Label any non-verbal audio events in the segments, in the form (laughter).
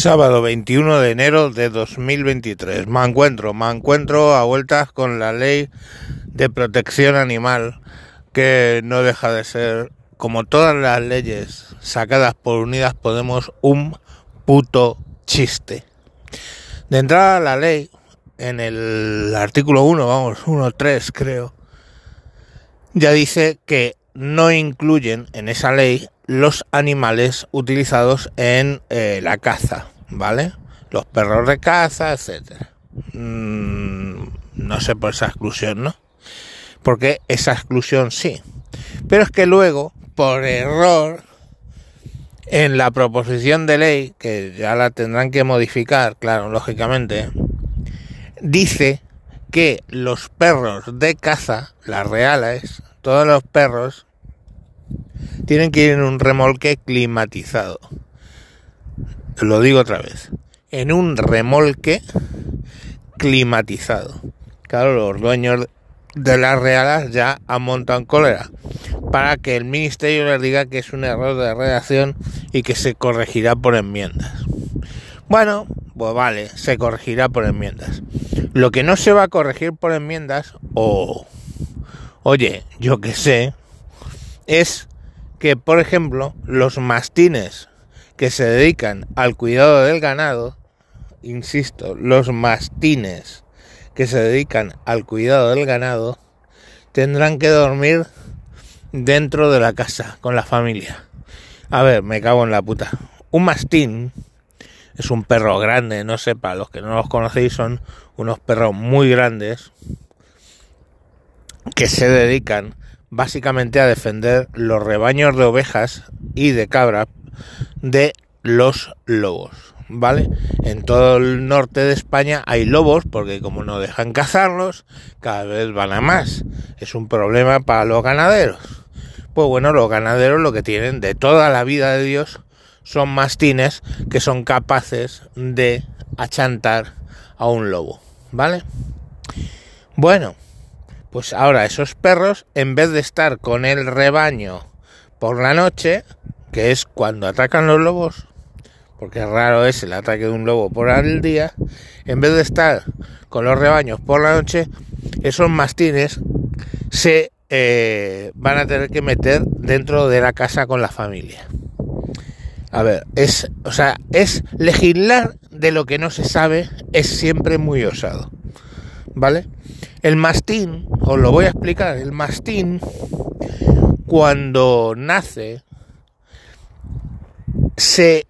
Sábado 21 de enero de 2023. Me encuentro, me encuentro a vueltas con la ley de protección animal que no deja de ser, como todas las leyes sacadas por Unidas Podemos, un puto chiste. De entrada la ley, en el artículo 1, vamos, 1.3 creo, ya dice que no incluyen en esa ley los animales utilizados en eh, la caza, ¿vale? Los perros de caza, etcétera. Mm, no sé por esa exclusión, ¿no? Porque esa exclusión sí. Pero es que luego, por error, en la proposición de ley, que ya la tendrán que modificar, claro, lógicamente, dice que los perros de caza, las reales, todos los perros tienen que ir en un remolque climatizado. Lo digo otra vez. En un remolque climatizado. Claro, los dueños de las realas ya han en cólera para que el ministerio les diga que es un error de redacción y que se corregirá por enmiendas. Bueno, pues vale, se corregirá por enmiendas. Lo que no se va a corregir por enmiendas, o, oye, yo que sé, es que, por ejemplo, los mastines que se dedican al cuidado del ganado, insisto, los mastines que se dedican al cuidado del ganado, tendrán que dormir dentro de la casa con la familia. A ver, me cago en la puta. Un mastín es un perro grande, no sé, para los que no los conocéis, son unos perros muy grandes que se dedican básicamente a defender los rebaños de ovejas y de cabras de los lobos, ¿vale? En todo el norte de España hay lobos porque como no dejan cazarlos, cada vez van a más. Es un problema para los ganaderos. Pues bueno, los ganaderos lo que tienen de toda la vida de Dios son mastines que son capaces de achantar a un lobo, ¿vale? Bueno, pues ahora esos perros, en vez de estar con el rebaño por la noche, que es cuando atacan los lobos, porque raro es el ataque de un lobo por el día, en vez de estar con los rebaños por la noche, esos mastines se eh, van a tener que meter dentro de la casa con la familia. A ver, es, o sea, es legislar de lo que no se sabe es siempre muy osado, ¿vale? El mastín, os lo voy a explicar, el mastín cuando nace se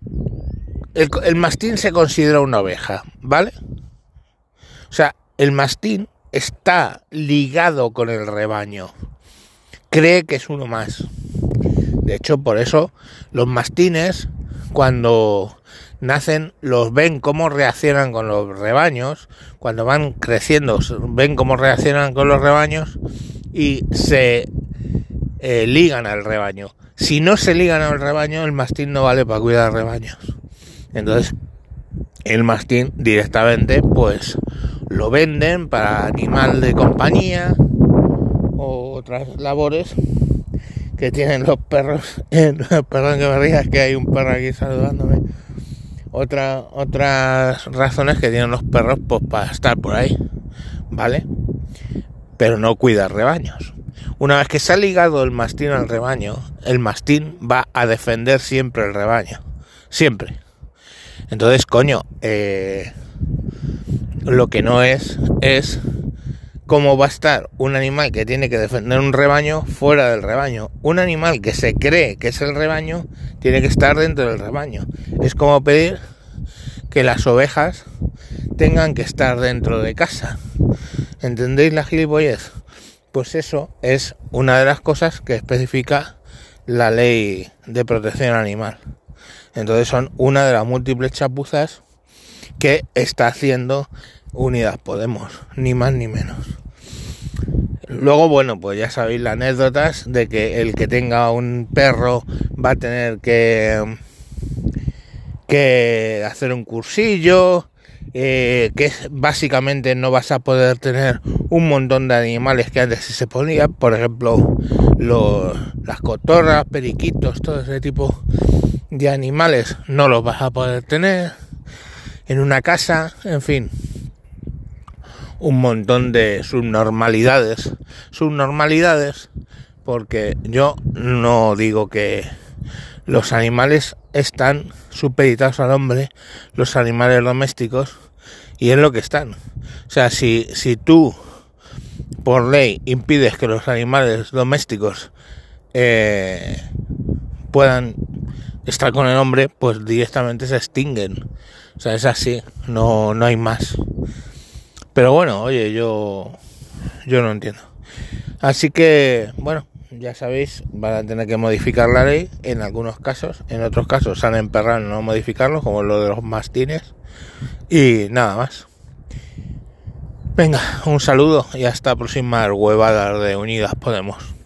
el, mastín se considera una oveja, ¿vale? O sea, el mastín está ligado con el rebaño. Cree que es uno más. De hecho, por eso los mastines cuando nacen los ven cómo reaccionan con los rebaños, cuando van creciendo ven cómo reaccionan con los rebaños y se eh, ligan al rebaño. Si no se ligan al rebaño, el mastín no vale para cuidar rebaños. Entonces, el mastín directamente pues lo venden para animal de compañía o otras labores que tienen los perros. (laughs) Perdón que me rías que hay un perro aquí saludándome otra, otras razones que tienen los perros pues, para estar por ahí, ¿vale? Pero no cuidar rebaños. Una vez que se ha ligado el mastín al rebaño, el mastín va a defender siempre el rebaño. Siempre. Entonces, coño, eh, lo que no es es cómo va a estar un animal que tiene que defender un rebaño fuera del rebaño. Un animal que se cree que es el rebaño tiene que estar dentro del rebaño. Es como pedir que las ovejas tengan que estar dentro de casa. ¿Entendéis la gilipollez? Pues eso es una de las cosas que especifica la ley de protección animal. Entonces son una de las múltiples chapuzas que está haciendo Unidas Podemos, ni más ni menos. Luego, bueno, pues ya sabéis las anécdotas de que el que tenga un perro va a tener que, hacer un cursillo, eh, que básicamente no vas a poder tener un montón de animales que antes se ponía, por ejemplo, las cotorras, periquitos, todo ese tipo de animales no los vas a poder tener. en una casa, en fin, un montón de subnormalidades, subnormalidades, porque yo no digo que los animales están supeditados al hombre, los animales domésticos, y es lo que están. O sea, si, si tú por ley impides que los animales domésticos eh, puedan estar con el hombre, pues directamente se extinguen. O sea, es así, no, no hay más. Pero bueno, oye, yo, yo no entiendo. Así que, bueno, ya sabéis, van a tener que modificar la ley en algunos casos, en otros casos se han emperrado en no modificarlo, como lo de los mastines, y nada más. Venga, un saludo y hasta próxima huevada de Unidas Podemos.